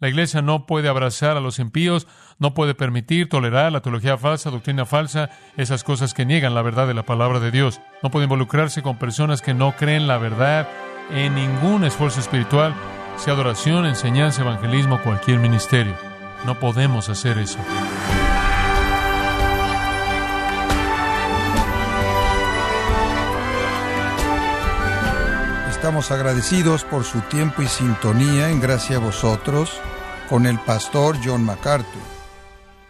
La iglesia no puede abrazar a los impíos, no puede permitir, tolerar la teología falsa, doctrina falsa, esas cosas que niegan la verdad de la palabra de Dios. No puede involucrarse con personas que no creen la verdad en ningún esfuerzo espiritual, sea adoración, enseñanza, evangelismo, cualquier ministerio. No podemos hacer eso. Estamos agradecidos por su tiempo y sintonía en gracia a vosotros con el pastor John MacArthur.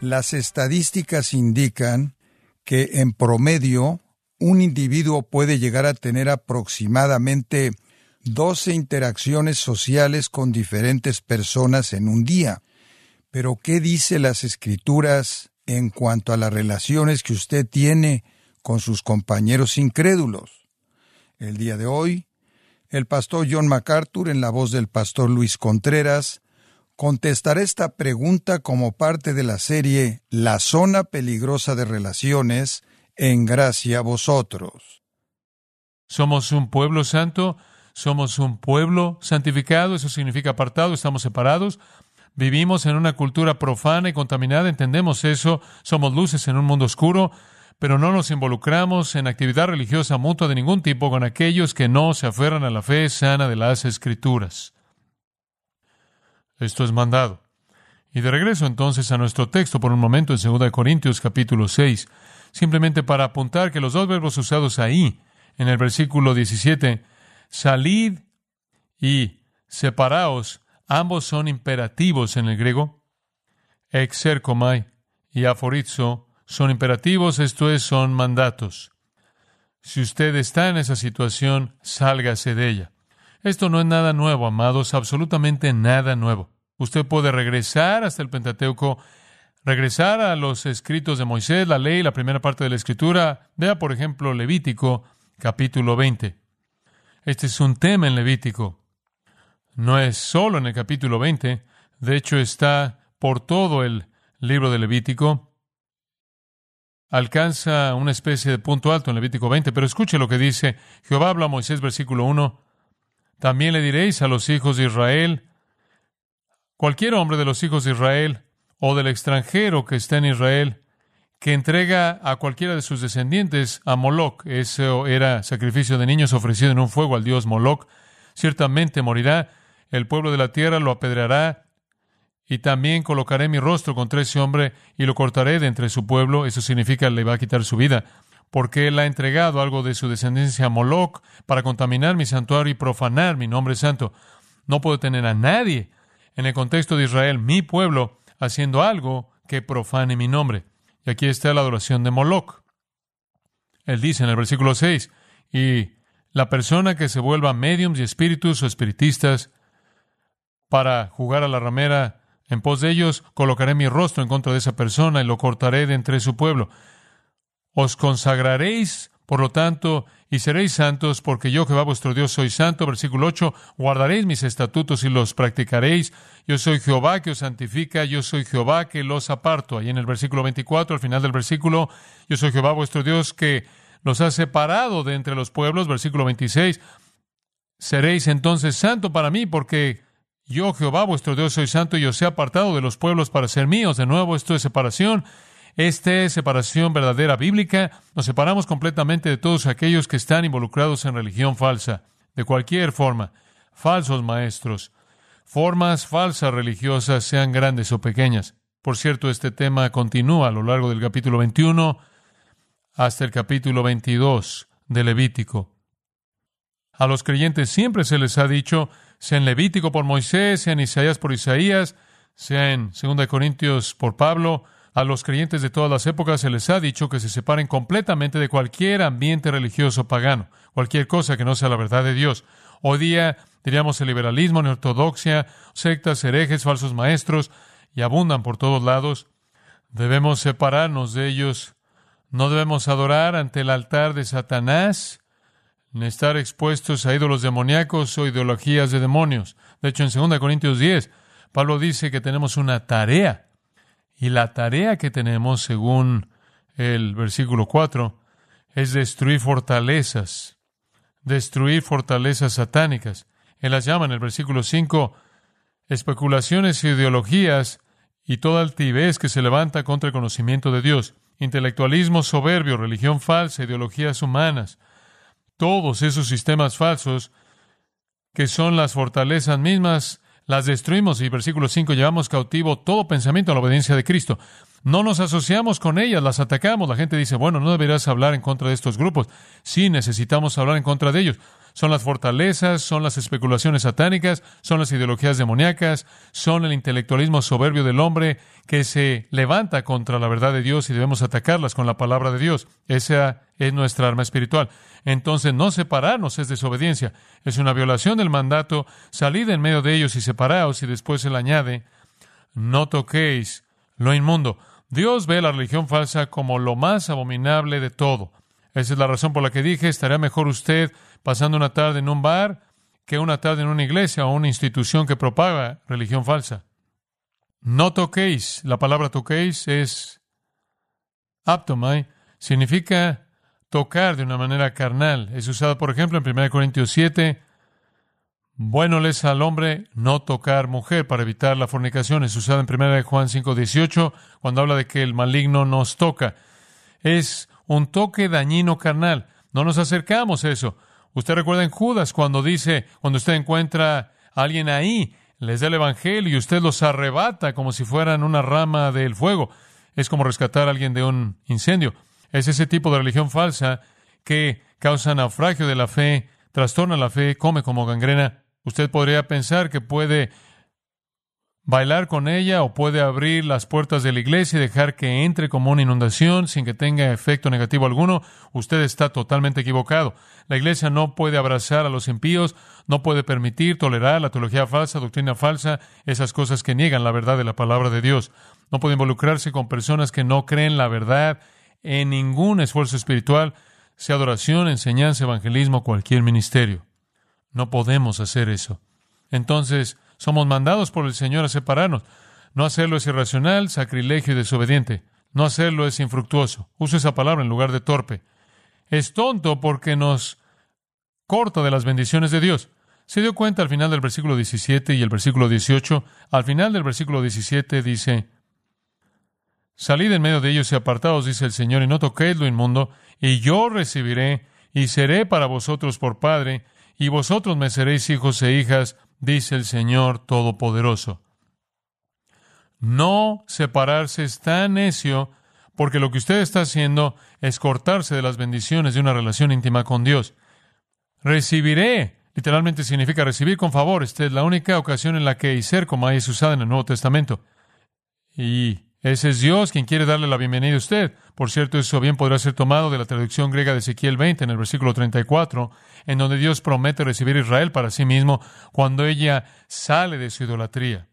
Las estadísticas indican que en promedio un individuo puede llegar a tener aproximadamente 12 interacciones sociales con diferentes personas en un día. Pero ¿qué dice las escrituras en cuanto a las relaciones que usted tiene con sus compañeros incrédulos? El día de hoy el pastor John MacArthur, en la voz del pastor Luis Contreras, contestará esta pregunta como parte de la serie La zona peligrosa de relaciones, en gracia a vosotros. Somos un pueblo santo, somos un pueblo santificado, eso significa apartado, estamos separados, vivimos en una cultura profana y contaminada, entendemos eso, somos luces en un mundo oscuro, pero no nos involucramos en actividad religiosa mutua de ningún tipo con aquellos que no se aferran a la fe sana de las Escrituras. Esto es mandado. Y de regreso entonces a nuestro texto por un momento en 2 Corintios capítulo 6, simplemente para apuntar que los dos verbos usados ahí, en el versículo 17, salid y separaos, ambos son imperativos en el griego, exercomai y aforizo, son imperativos, esto es, son mandatos. Si usted está en esa situación, sálgase de ella. Esto no es nada nuevo, amados, absolutamente nada nuevo. Usted puede regresar hasta el Pentateuco, regresar a los escritos de Moisés, la ley, la primera parte de la escritura. Vea, por ejemplo, Levítico, capítulo 20. Este es un tema en Levítico. No es solo en el capítulo 20, de hecho está por todo el libro de Levítico alcanza una especie de punto alto en Levítico 20, pero escuche lo que dice Jehová habla a Moisés versículo 1. También le diréis a los hijos de Israel, cualquier hombre de los hijos de Israel o del extranjero que esté en Israel, que entrega a cualquiera de sus descendientes a Moloch, eso era sacrificio de niños ofrecido en un fuego al dios Moloch, ciertamente morirá, el pueblo de la tierra lo apedreará y también colocaré mi rostro contra ese hombre y lo cortaré de entre su pueblo. Eso significa le va a quitar su vida. Porque él ha entregado algo de su descendencia a Moloch para contaminar mi santuario y profanar mi nombre santo. No puedo tener a nadie en el contexto de Israel, mi pueblo, haciendo algo que profane mi nombre. Y aquí está la adoración de Moloch. Él dice en el versículo 6, y la persona que se vuelva mediums y espíritus o espiritistas para jugar a la ramera en pos de ellos colocaré mi rostro en contra de esa persona y lo cortaré de entre su pueblo. Os consagraréis, por lo tanto, y seréis santos, porque yo, Jehová vuestro Dios, soy santo. Versículo 8, guardaréis mis estatutos y los practicaréis. Yo soy Jehová que os santifica, yo soy Jehová que los aparto. Ahí en el versículo 24, al final del versículo, yo soy Jehová vuestro Dios que los ha separado de entre los pueblos. Versículo 26, seréis entonces santo para mí, porque yo, Jehová, vuestro Dios, soy santo y os he apartado de los pueblos para ser míos. De nuevo, esto es separación. Esta es separación verdadera bíblica. Nos separamos completamente de todos aquellos que están involucrados en religión falsa, de cualquier forma. Falsos maestros, formas falsas religiosas, sean grandes o pequeñas. Por cierto, este tema continúa a lo largo del capítulo 21 hasta el capítulo 22 de Levítico. A los creyentes siempre se les ha dicho, sea en Levítico por Moisés, sea en Isaías por Isaías, sea en 2 Corintios por Pablo, a los creyentes de todas las épocas se les ha dicho que se separen completamente de cualquier ambiente religioso pagano, cualquier cosa que no sea la verdad de Dios. Hoy día diríamos el liberalismo, la ortodoxia, sectas, herejes, falsos maestros, y abundan por todos lados. Debemos separarnos de ellos. No debemos adorar ante el altar de Satanás, en estar expuestos a ídolos demoníacos o ideologías de demonios. De hecho, en 2 Corintios 10, Pablo dice que tenemos una tarea. Y la tarea que tenemos, según el versículo 4, es destruir fortalezas, destruir fortalezas satánicas. Él las llama en el versículo 5 especulaciones, ideologías y toda altivez que se levanta contra el conocimiento de Dios, intelectualismo soberbio, religión falsa, ideologías humanas, todos esos sistemas falsos que son las fortalezas mismas, las destruimos y versículo 5 llevamos cautivo todo pensamiento a la obediencia de Cristo. No nos asociamos con ellas, las atacamos. La gente dice, bueno, no deberás hablar en contra de estos grupos. Sí, necesitamos hablar en contra de ellos. Son las fortalezas, son las especulaciones satánicas, son las ideologías demoníacas, son el intelectualismo soberbio del hombre que se levanta contra la verdad de Dios y debemos atacarlas con la palabra de Dios. Esa es nuestra arma espiritual. Entonces, no separarnos es desobediencia. Es una violación del mandato. Salid en medio de ellos y separaos. Y después él añade, no toquéis lo inmundo. Dios ve la religión falsa como lo más abominable de todo. Esa es la razón por la que dije, estaría mejor usted pasando una tarde en un bar que una tarde en una iglesia o una institución que propaga religión falsa. No toquéis. La palabra toquéis es aptomai. Significa tocar de una manera carnal. Es usada, por ejemplo, en 1 Corintios 7. Bueno les al hombre no tocar mujer para evitar la fornicación. Es usada en 1 Juan 5, 18, cuando habla de que el maligno nos toca. Es un toque dañino carnal. No nos acercamos a eso. Usted recuerda en Judas cuando dice, cuando usted encuentra a alguien ahí, les da el Evangelio y usted los arrebata como si fueran una rama del fuego. Es como rescatar a alguien de un incendio. Es ese tipo de religión falsa que causa naufragio de la fe, trastorna la fe, come como gangrena. Usted podría pensar que puede bailar con ella o puede abrir las puertas de la iglesia y dejar que entre como una inundación sin que tenga efecto negativo alguno, usted está totalmente equivocado. La iglesia no puede abrazar a los impíos, no puede permitir, tolerar la teología falsa, doctrina falsa, esas cosas que niegan la verdad de la palabra de Dios. No puede involucrarse con personas que no creen la verdad en ningún esfuerzo espiritual, sea adoración, enseñanza, evangelismo, cualquier ministerio. No podemos hacer eso. Entonces, somos mandados por el Señor a separarnos. No hacerlo es irracional, sacrilegio y desobediente. No hacerlo es infructuoso. Uso esa palabra en lugar de torpe. Es tonto porque nos corta de las bendiciones de Dios. Se dio cuenta al final del versículo 17 y el versículo 18. Al final del versículo 17 dice, Salid en medio de ellos y apartados, dice el Señor, y no toquéis lo inmundo, y yo recibiré y seré para vosotros por Padre, y vosotros me seréis hijos e hijas, dice el Señor Todopoderoso. No separarse es tan necio porque lo que usted está haciendo es cortarse de las bendiciones de una relación íntima con Dios. Recibiré, literalmente significa recibir con favor. Esta es la única ocasión en la que ser como es usada en el Nuevo Testamento. Y ese es Dios quien quiere darle la bienvenida a usted. Por cierto, eso bien podrá ser tomado de la traducción griega de Ezequiel 20 en el versículo 34, en donde Dios promete recibir a Israel para sí mismo cuando ella sale de su idolatría.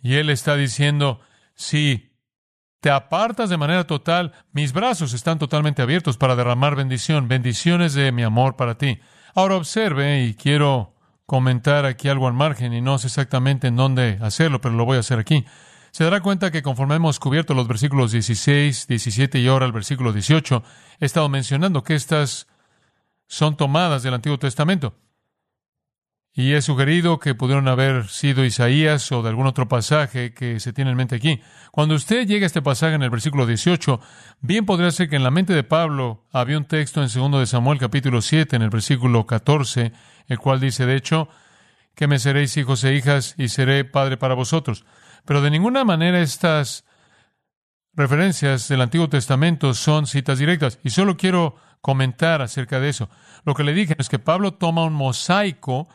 Y Él está diciendo, si te apartas de manera total, mis brazos están totalmente abiertos para derramar bendición, bendiciones de mi amor para ti. Ahora observe, y quiero comentar aquí algo al margen, y no sé exactamente en dónde hacerlo, pero lo voy a hacer aquí se dará cuenta que conforme hemos cubierto los versículos 16, 17 y ahora el versículo 18, he estado mencionando que estas son tomadas del Antiguo Testamento. Y he sugerido que pudieron haber sido Isaías o de algún otro pasaje que se tiene en mente aquí. Cuando usted llega a este pasaje en el versículo 18, bien podría ser que en la mente de Pablo había un texto en 2 de Samuel capítulo 7 en el versículo 14, el cual dice, de hecho, que me seréis hijos e hijas y seré padre para vosotros. Pero de ninguna manera estas referencias del Antiguo Testamento son citas directas. Y solo quiero comentar acerca de eso. Lo que le dije es que Pablo toma un mosaico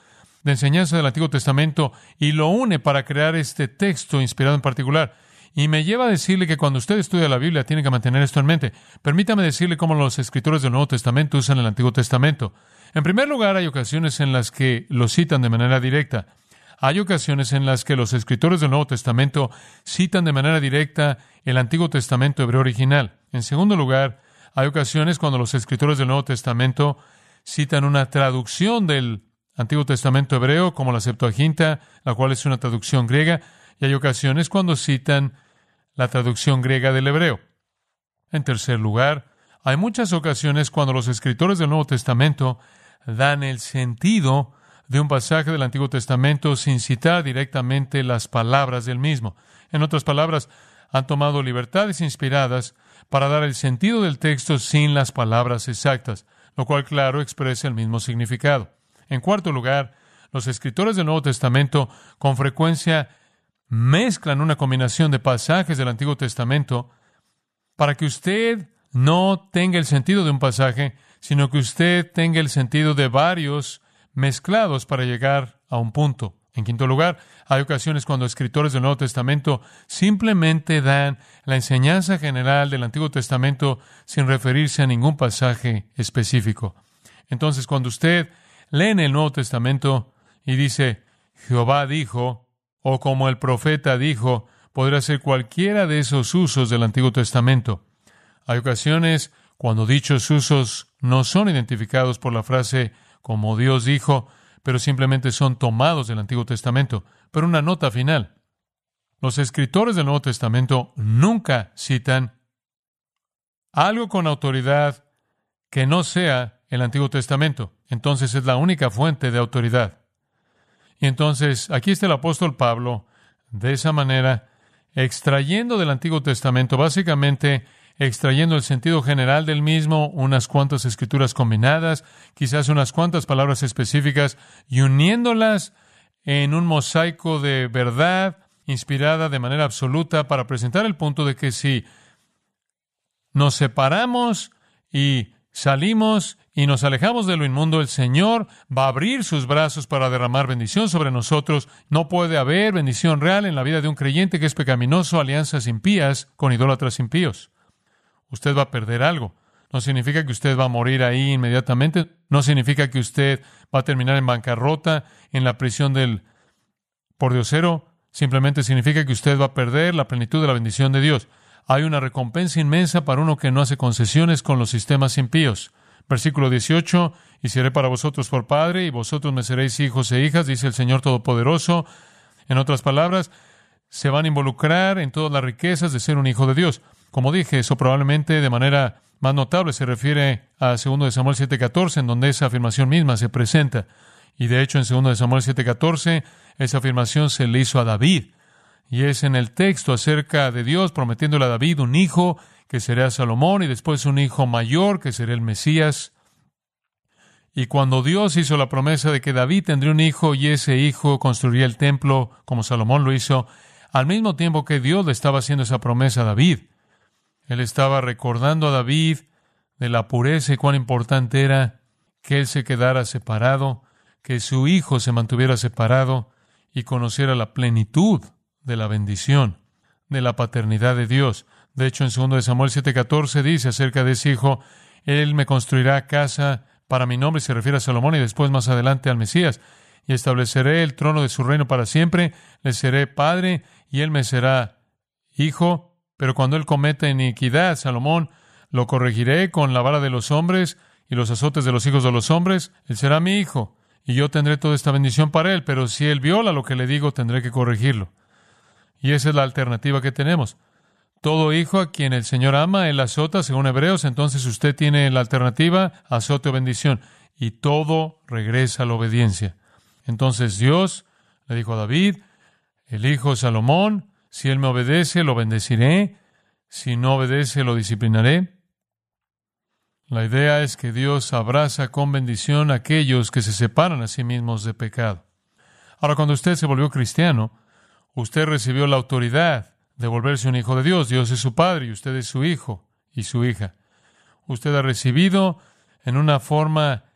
de enseñanza del Antiguo Testamento y lo une para crear este texto inspirado en particular. Y me lleva a decirle que cuando usted estudia la Biblia tiene que mantener esto en mente. Permítame decirle cómo los escritores del Nuevo Testamento usan el Antiguo Testamento. En primer lugar, hay ocasiones en las que lo citan de manera directa. Hay ocasiones en las que los escritores del Nuevo Testamento citan de manera directa el Antiguo Testamento hebreo original. En segundo lugar, hay ocasiones cuando los escritores del Nuevo Testamento citan una traducción del Antiguo Testamento hebreo, como la Septuaginta, la cual es una traducción griega, y hay ocasiones cuando citan la traducción griega del hebreo. En tercer lugar, hay muchas ocasiones cuando los escritores del Nuevo Testamento dan el sentido de un pasaje del Antiguo Testamento sin citar directamente las palabras del mismo. En otras palabras, han tomado libertades inspiradas para dar el sentido del texto sin las palabras exactas, lo cual, claro, expresa el mismo significado. En cuarto lugar, los escritores del Nuevo Testamento con frecuencia mezclan una combinación de pasajes del Antiguo Testamento para que usted no tenga el sentido de un pasaje, sino que usted tenga el sentido de varios mezclados para llegar a un punto. En quinto lugar, hay ocasiones cuando escritores del Nuevo Testamento simplemente dan la enseñanza general del Antiguo Testamento sin referirse a ningún pasaje específico. Entonces, cuando usted lee en el Nuevo Testamento y dice, Jehová dijo, o como el profeta dijo, podrá ser cualquiera de esos usos del Antiguo Testamento. Hay ocasiones cuando dichos usos no son identificados por la frase como Dios dijo, pero simplemente son tomados del Antiguo Testamento. Pero una nota final. Los escritores del Nuevo Testamento nunca citan algo con autoridad que no sea el Antiguo Testamento. Entonces es la única fuente de autoridad. Y entonces aquí está el apóstol Pablo, de esa manera, extrayendo del Antiguo Testamento básicamente extrayendo el sentido general del mismo, unas cuantas escrituras combinadas, quizás unas cuantas palabras específicas, y uniéndolas en un mosaico de verdad inspirada de manera absoluta para presentar el punto de que si nos separamos y salimos y nos alejamos de lo inmundo, el Señor va a abrir sus brazos para derramar bendición sobre nosotros. No puede haber bendición real en la vida de un creyente que es pecaminoso, alianzas impías con idólatras impíos usted va a perder algo. No significa que usted va a morir ahí inmediatamente. No significa que usted va a terminar en bancarrota, en la prisión del pordiosero. Simplemente significa que usted va a perder la plenitud de la bendición de Dios. Hay una recompensa inmensa para uno que no hace concesiones con los sistemas impíos. Versículo 18, y seré para vosotros por Padre, y vosotros me seréis hijos e hijas, dice el Señor Todopoderoso. En otras palabras, se van a involucrar en todas las riquezas de ser un hijo de Dios. Como dije, eso probablemente de manera más notable se refiere a 2 de Samuel 7:14, en donde esa afirmación misma se presenta. Y de hecho, en 2 de Samuel 7:14, esa afirmación se le hizo a David. Y es en el texto acerca de Dios prometiéndole a David un hijo que será Salomón y después un hijo mayor que será el Mesías. Y cuando Dios hizo la promesa de que David tendría un hijo y ese hijo construiría el templo como Salomón lo hizo, al mismo tiempo que Dios le estaba haciendo esa promesa a David, él estaba recordando a David de la pureza y cuán importante era que él se quedara separado, que su hijo se mantuviera separado y conociera la plenitud de la bendición, de la paternidad de Dios. De hecho, en 2 Samuel 7:14 dice acerca de ese hijo, Él me construirá casa para mi nombre, se refiere a Salomón y después más adelante al Mesías, y estableceré el trono de su reino para siempre, le seré padre y él me será hijo, pero cuando él cometa iniquidad, Salomón, lo corregiré con la vara de los hombres y los azotes de los hijos de los hombres. Él será mi hijo, y yo tendré toda esta bendición para él, pero si él viola lo que le digo, tendré que corregirlo. Y esa es la alternativa que tenemos. Todo hijo a quien el Señor ama, él azota, según Hebreos, entonces usted tiene la alternativa, azote o bendición, y todo regresa a la obediencia. Entonces Dios le dijo a David, el hijo Salomón, si él me obedece, lo bendeciré. Si no obedece, lo disciplinaré. La idea es que Dios abraza con bendición a aquellos que se separan a sí mismos de pecado. Ahora, cuando usted se volvió cristiano, usted recibió la autoridad de volverse un hijo de Dios. Dios es su padre y usted es su hijo y su hija. Usted ha recibido en una forma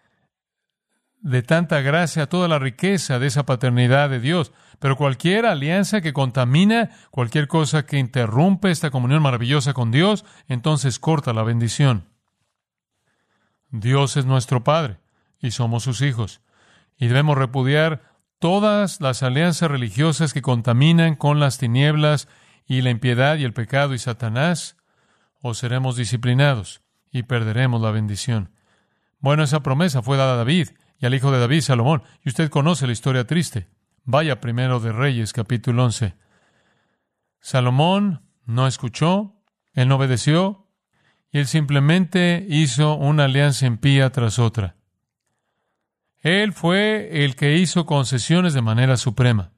de tanta gracia toda la riqueza de esa paternidad de Dios. Pero cualquier alianza que contamina, cualquier cosa que interrumpe esta comunión maravillosa con Dios, entonces corta la bendición. Dios es nuestro Padre y somos sus hijos. Y debemos repudiar todas las alianzas religiosas que contaminan con las tinieblas y la impiedad y el pecado y Satanás, o seremos disciplinados y perderemos la bendición. Bueno, esa promesa fue dada a David y al hijo de David, Salomón, y usted conoce la historia triste. Vaya primero de Reyes, capítulo 11. Salomón no escuchó, él no obedeció, y él simplemente hizo una alianza impía tras otra. Él fue el que hizo concesiones de manera suprema.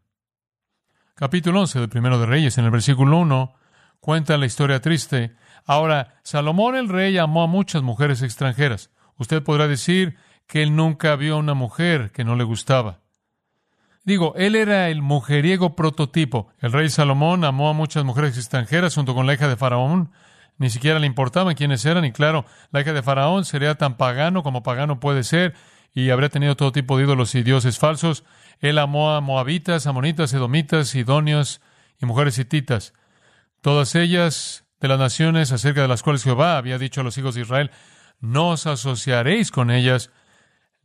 Capítulo 11 del Primero de Reyes, en el versículo 1, cuenta la historia triste. Ahora, Salomón el rey amó a muchas mujeres extranjeras. Usted podrá decir que él nunca vio a una mujer que no le gustaba. Digo, él era el mujeriego prototipo. El rey Salomón amó a muchas mujeres extranjeras junto con la hija de Faraón. Ni siquiera le importaban quiénes eran, y claro, la hija de Faraón sería tan pagano como pagano puede ser, y habría tenido todo tipo de ídolos y dioses falsos. Él amó a moabitas, amonitas, edomitas, sidonios y mujeres hititas. Todas ellas de las naciones acerca de las cuales Jehová había dicho a los hijos de Israel, no os asociaréis con ellas,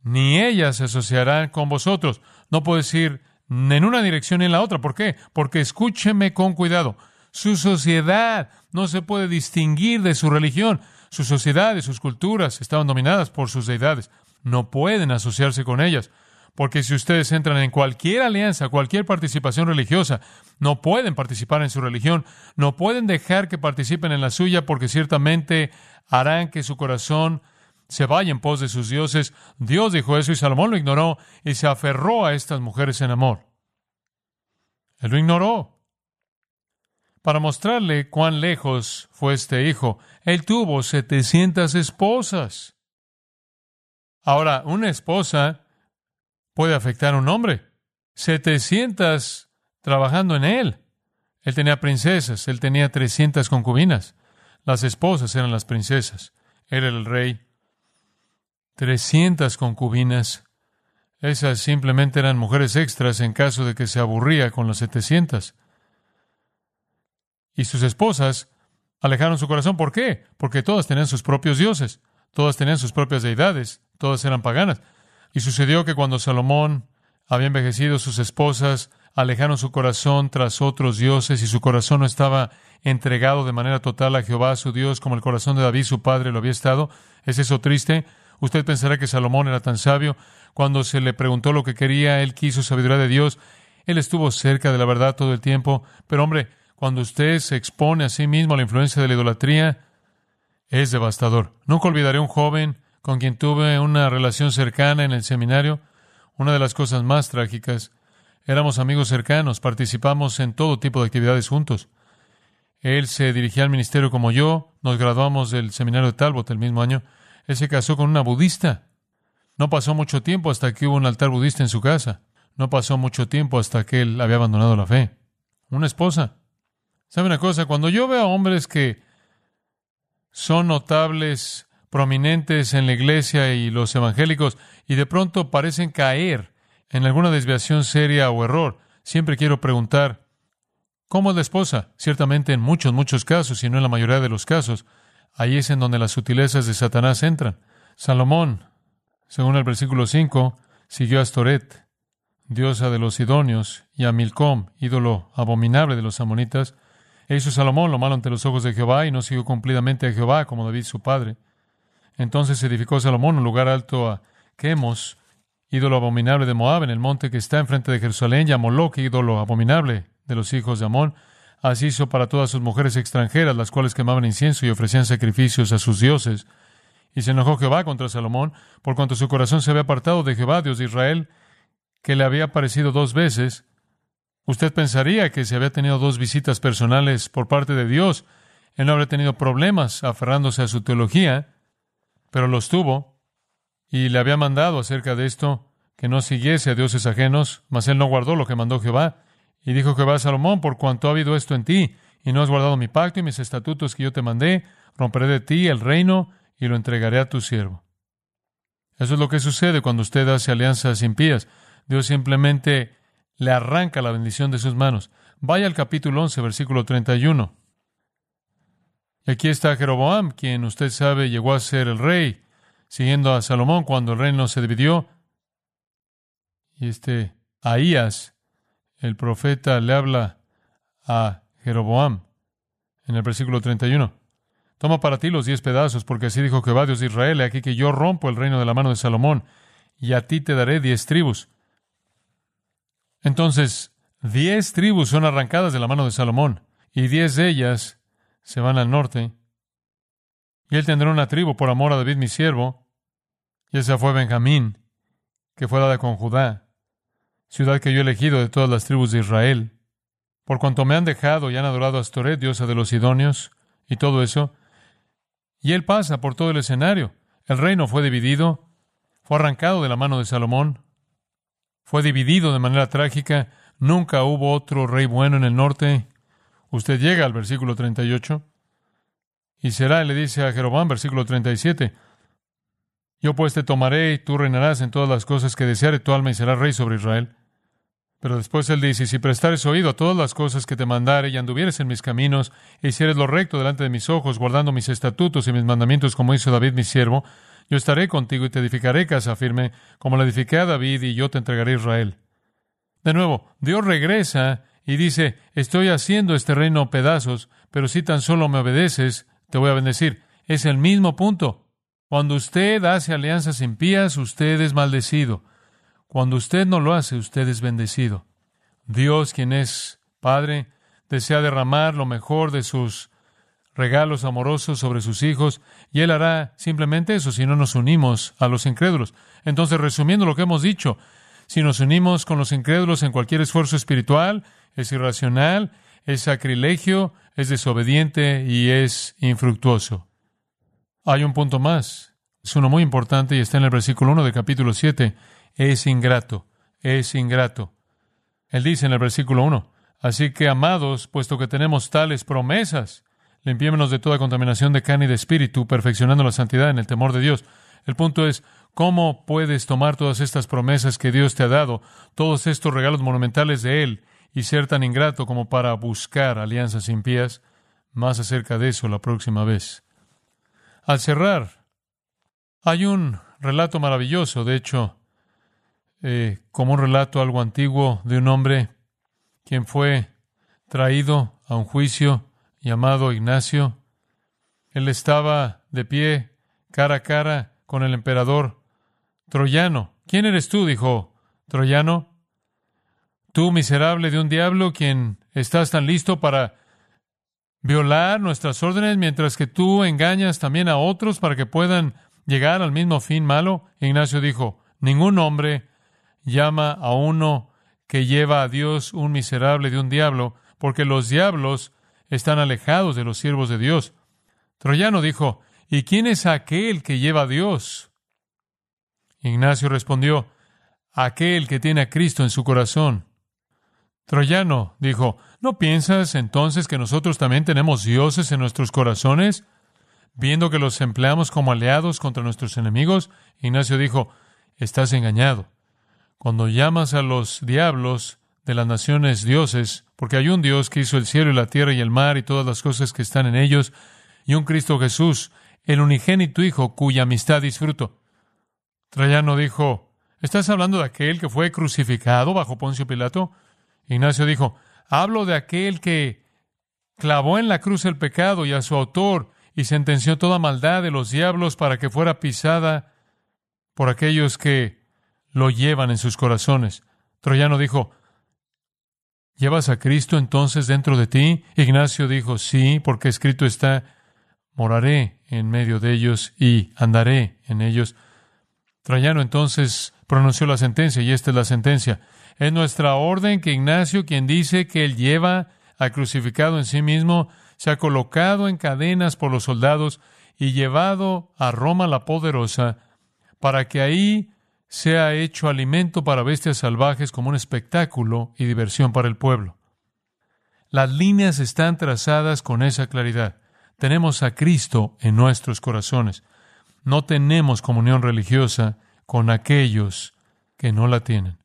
ni ellas se asociarán con vosotros. No puedo decir en una dirección ni en la otra. ¿Por qué? Porque escúcheme con cuidado. Su sociedad no se puede distinguir de su religión. Su sociedad y sus culturas estaban dominadas por sus deidades. No pueden asociarse con ellas. Porque si ustedes entran en cualquier alianza, cualquier participación religiosa, no pueden participar en su religión, no pueden dejar que participen en la suya porque ciertamente harán que su corazón se vaya en pos de sus dioses. Dios dijo eso y Salomón lo ignoró y se aferró a estas mujeres en amor. Él lo ignoró. Para mostrarle cuán lejos fue este hijo, él tuvo 700 esposas. Ahora, una esposa puede afectar a un hombre. 700 trabajando en él. Él tenía princesas, él tenía 300 concubinas. Las esposas eran las princesas. Era el rey. 300 concubinas. Esas simplemente eran mujeres extras en caso de que se aburría con las 700. Y sus esposas alejaron su corazón. ¿Por qué? Porque todas tenían sus propios dioses, todas tenían sus propias deidades, todas eran paganas. Y sucedió que cuando Salomón había envejecido, sus esposas alejaron su corazón tras otros dioses y su corazón no estaba entregado de manera total a Jehová, su Dios, como el corazón de David, su padre, lo había estado. ¿Es eso triste? Usted pensará que Salomón era tan sabio. Cuando se le preguntó lo que quería, él quiso sabiduría de Dios. Él estuvo cerca de la verdad todo el tiempo. Pero hombre, cuando usted se expone a sí mismo a la influencia de la idolatría, es devastador. Nunca olvidaré un joven con quien tuve una relación cercana en el seminario. Una de las cosas más trágicas. Éramos amigos cercanos, participamos en todo tipo de actividades juntos. Él se dirigía al ministerio como yo, nos graduamos del seminario de Talbot el mismo año. Él se casó con una budista. No pasó mucho tiempo hasta que hubo un altar budista en su casa. No pasó mucho tiempo hasta que él había abandonado la fe. Una esposa. ¿Sabe una cosa? Cuando yo veo a hombres que son notables, prominentes en la iglesia y los evangélicos, y de pronto parecen caer en alguna desviación seria o error, siempre quiero preguntar, ¿cómo es la esposa? Ciertamente en muchos, muchos casos, y no en la mayoría de los casos, Ahí es en donde las sutilezas de Satanás entran. Salomón, según el versículo 5, siguió a Astoret, diosa de los Sidonios, y a Milcom, ídolo abominable de los amonitas. E hizo Salomón lo malo ante los ojos de Jehová y no siguió cumplidamente a Jehová como David su padre. Entonces edificó Salomón un lugar alto a Quemos, ídolo abominable de Moab, en el monte que está enfrente de Jerusalén, y a Moloch, ídolo abominable de los hijos de Amón, Así hizo para todas sus mujeres extranjeras, las cuales quemaban incienso y ofrecían sacrificios a sus dioses. Y se enojó Jehová contra Salomón, por cuanto su corazón se había apartado de Jehová, Dios de Israel, que le había aparecido dos veces. Usted pensaría que si había tenido dos visitas personales por parte de Dios, él no habría tenido problemas aferrándose a su teología, pero los tuvo, y le había mandado acerca de esto que no siguiese a dioses ajenos, mas él no guardó lo que mandó Jehová, y dijo Jehová a Salomón, por cuanto ha habido esto en ti, y no has guardado mi pacto y mis estatutos que yo te mandé, romperé de ti el reino y lo entregaré a tu siervo. Eso es lo que sucede cuando usted hace alianzas impías. Dios simplemente le arranca la bendición de sus manos. Vaya al capítulo 11, versículo 31. Y aquí está Jeroboam, quien usted sabe llegó a ser el rey, siguiendo a Salomón cuando el reino se dividió. Y este Ahías el profeta le habla a Jeroboam en el versículo 31. Toma para ti los diez pedazos, porque así dijo Jehová Dios de Israel, aquí que yo rompo el reino de la mano de Salomón, y a ti te daré diez tribus. Entonces, diez tribus son arrancadas de la mano de Salomón, y diez de ellas se van al norte. Y él tendrá una tribu por amor a David mi siervo, y esa fue Benjamín, que fue dada con Judá, ciudad que yo he elegido de todas las tribus de Israel. Por cuanto me han dejado y han adorado a Astoret, diosa de los Sidonios, y todo eso. Y él pasa por todo el escenario. El reino fue dividido, fue arrancado de la mano de Salomón, fue dividido de manera trágica. Nunca hubo otro rey bueno en el norte. Usted llega al versículo 38. Y será, le dice a Jeroboam, versículo 37, Yo pues te tomaré y tú reinarás en todas las cosas que deseare tu alma y serás rey sobre Israel. Pero después él dice, si prestares oído a todas las cosas que te mandare y anduvieres en mis caminos, e hicieres lo recto delante de mis ojos, guardando mis estatutos y mis mandamientos como hizo David mi siervo, yo estaré contigo y te edificaré casa firme, como la edifiqué a David, y yo te entregaré Israel. De nuevo, Dios regresa y dice, estoy haciendo este reino pedazos, pero si tan solo me obedeces, te voy a bendecir. Es el mismo punto. Cuando usted hace alianzas impías, usted es maldecido. Cuando usted no lo hace, usted es bendecido. Dios, quien es Padre, desea derramar lo mejor de sus regalos amorosos sobre sus hijos, y Él hará simplemente eso si no nos unimos a los incrédulos. Entonces, resumiendo lo que hemos dicho, si nos unimos con los incrédulos en cualquier esfuerzo espiritual, es irracional, es sacrilegio, es desobediente y es infructuoso. Hay un punto más. Es uno muy importante y está en el versículo 1 de capítulo 7. Es ingrato, es ingrato. Él dice en el versículo 1, Así que, amados, puesto que tenemos tales promesas, limpiémonos de toda contaminación de carne y de espíritu, perfeccionando la santidad en el temor de Dios. El punto es, ¿cómo puedes tomar todas estas promesas que Dios te ha dado, todos estos regalos monumentales de Él, y ser tan ingrato como para buscar alianzas impías. Más acerca de eso la próxima vez. Al cerrar, hay un relato maravilloso, de hecho, eh, como un relato algo antiguo de un hombre quien fue traído a un juicio llamado Ignacio. Él estaba de pie, cara a cara, con el emperador troyano. ¿Quién eres tú? dijo Troyano. Tú, miserable de un diablo, quien estás tan listo para violar nuestras órdenes, mientras que tú engañas también a otros para que puedan llegar al mismo fin malo. Ignacio dijo, ningún hombre llama a uno que lleva a Dios un miserable de un diablo, porque los diablos están alejados de los siervos de Dios. Troyano dijo, ¿y quién es aquel que lleva a Dios? Ignacio respondió, aquel que tiene a Cristo en su corazón. Troyano dijo, ¿no piensas entonces que nosotros también tenemos dioses en nuestros corazones, viendo que los empleamos como aliados contra nuestros enemigos? Ignacio dijo, estás engañado. Cuando llamas a los diablos de las naciones dioses, porque hay un Dios que hizo el cielo y la tierra y el mar y todas las cosas que están en ellos, y un Cristo Jesús, el unigénito Hijo, cuya amistad disfruto. Trayano dijo, ¿estás hablando de aquel que fue crucificado bajo Poncio Pilato? Ignacio dijo, hablo de aquel que clavó en la cruz el pecado y a su autor y sentenció toda maldad de los diablos para que fuera pisada por aquellos que lo llevan en sus corazones. Troyano dijo, ¿llevas a Cristo entonces dentro de ti? Ignacio dijo, sí, porque escrito está, moraré en medio de ellos y andaré en ellos. Troyano entonces pronunció la sentencia y esta es la sentencia. Es nuestra orden que Ignacio, quien dice que él lleva al crucificado en sí mismo, se ha colocado en cadenas por los soldados y llevado a Roma la poderosa, para que ahí sea hecho alimento para bestias salvajes como un espectáculo y diversión para el pueblo. Las líneas están trazadas con esa claridad. Tenemos a Cristo en nuestros corazones. No tenemos comunión religiosa con aquellos que no la tienen.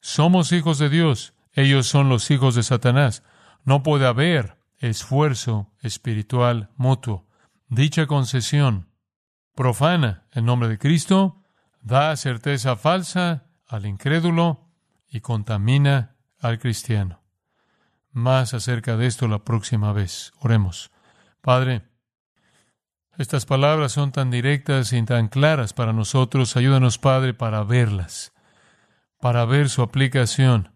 Somos hijos de Dios, ellos son los hijos de Satanás. No puede haber esfuerzo espiritual mutuo. Dicha concesión profana el nombre de Cristo, da certeza falsa al incrédulo y contamina al cristiano. Más acerca de esto la próxima vez. Oremos. Padre, estas palabras son tan directas y tan claras para nosotros. Ayúdanos, Padre, para verlas para ver su aplicación.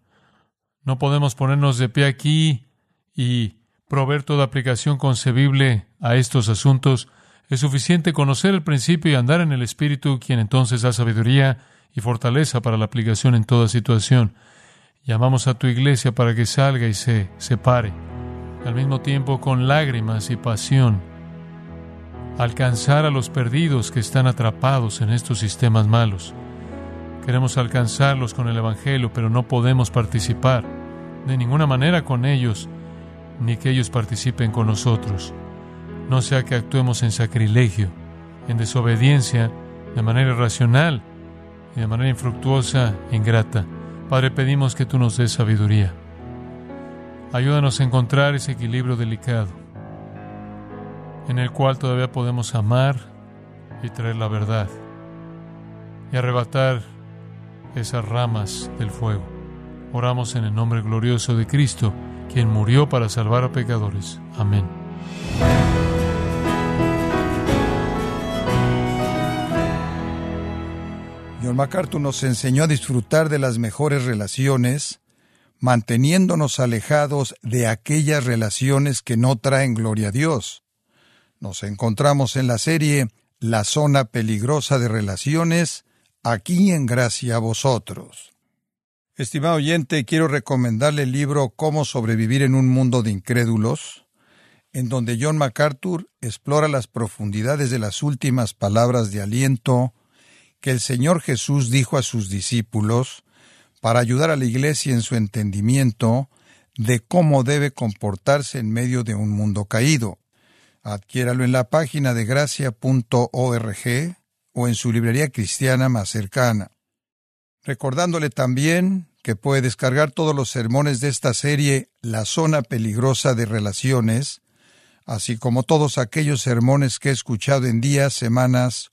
No podemos ponernos de pie aquí y proveer toda aplicación concebible a estos asuntos. Es suficiente conocer el principio y andar en el Espíritu, quien entonces da sabiduría y fortaleza para la aplicación en toda situación. Llamamos a tu iglesia para que salga y se separe, al mismo tiempo con lágrimas y pasión, alcanzar a los perdidos que están atrapados en estos sistemas malos. Queremos alcanzarlos con el Evangelio, pero no podemos participar de ninguna manera con ellos, ni que ellos participen con nosotros. No sea que actuemos en sacrilegio, en desobediencia, de manera irracional y de manera infructuosa e ingrata. Padre, pedimos que tú nos des sabiduría. Ayúdanos a encontrar ese equilibrio delicado en el cual todavía podemos amar y traer la verdad y arrebatar esas ramas del fuego. Oramos en el nombre glorioso de Cristo, quien murió para salvar a pecadores. Amén. John MacArthur nos enseñó a disfrutar de las mejores relaciones, manteniéndonos alejados de aquellas relaciones que no traen gloria a Dios. Nos encontramos en la serie La zona peligrosa de relaciones, aquí en gracia a vosotros. Estimado oyente, quiero recomendarle el libro Cómo sobrevivir en un mundo de incrédulos, en donde John MacArthur explora las profundidades de las últimas palabras de aliento que el Señor Jesús dijo a sus discípulos para ayudar a la Iglesia en su entendimiento de cómo debe comportarse en medio de un mundo caído. Adquiéralo en la página de gracia.org o en su librería cristiana más cercana. Recordándole también que puede descargar todos los sermones de esta serie La zona peligrosa de relaciones, así como todos aquellos sermones que he escuchado en días, semanas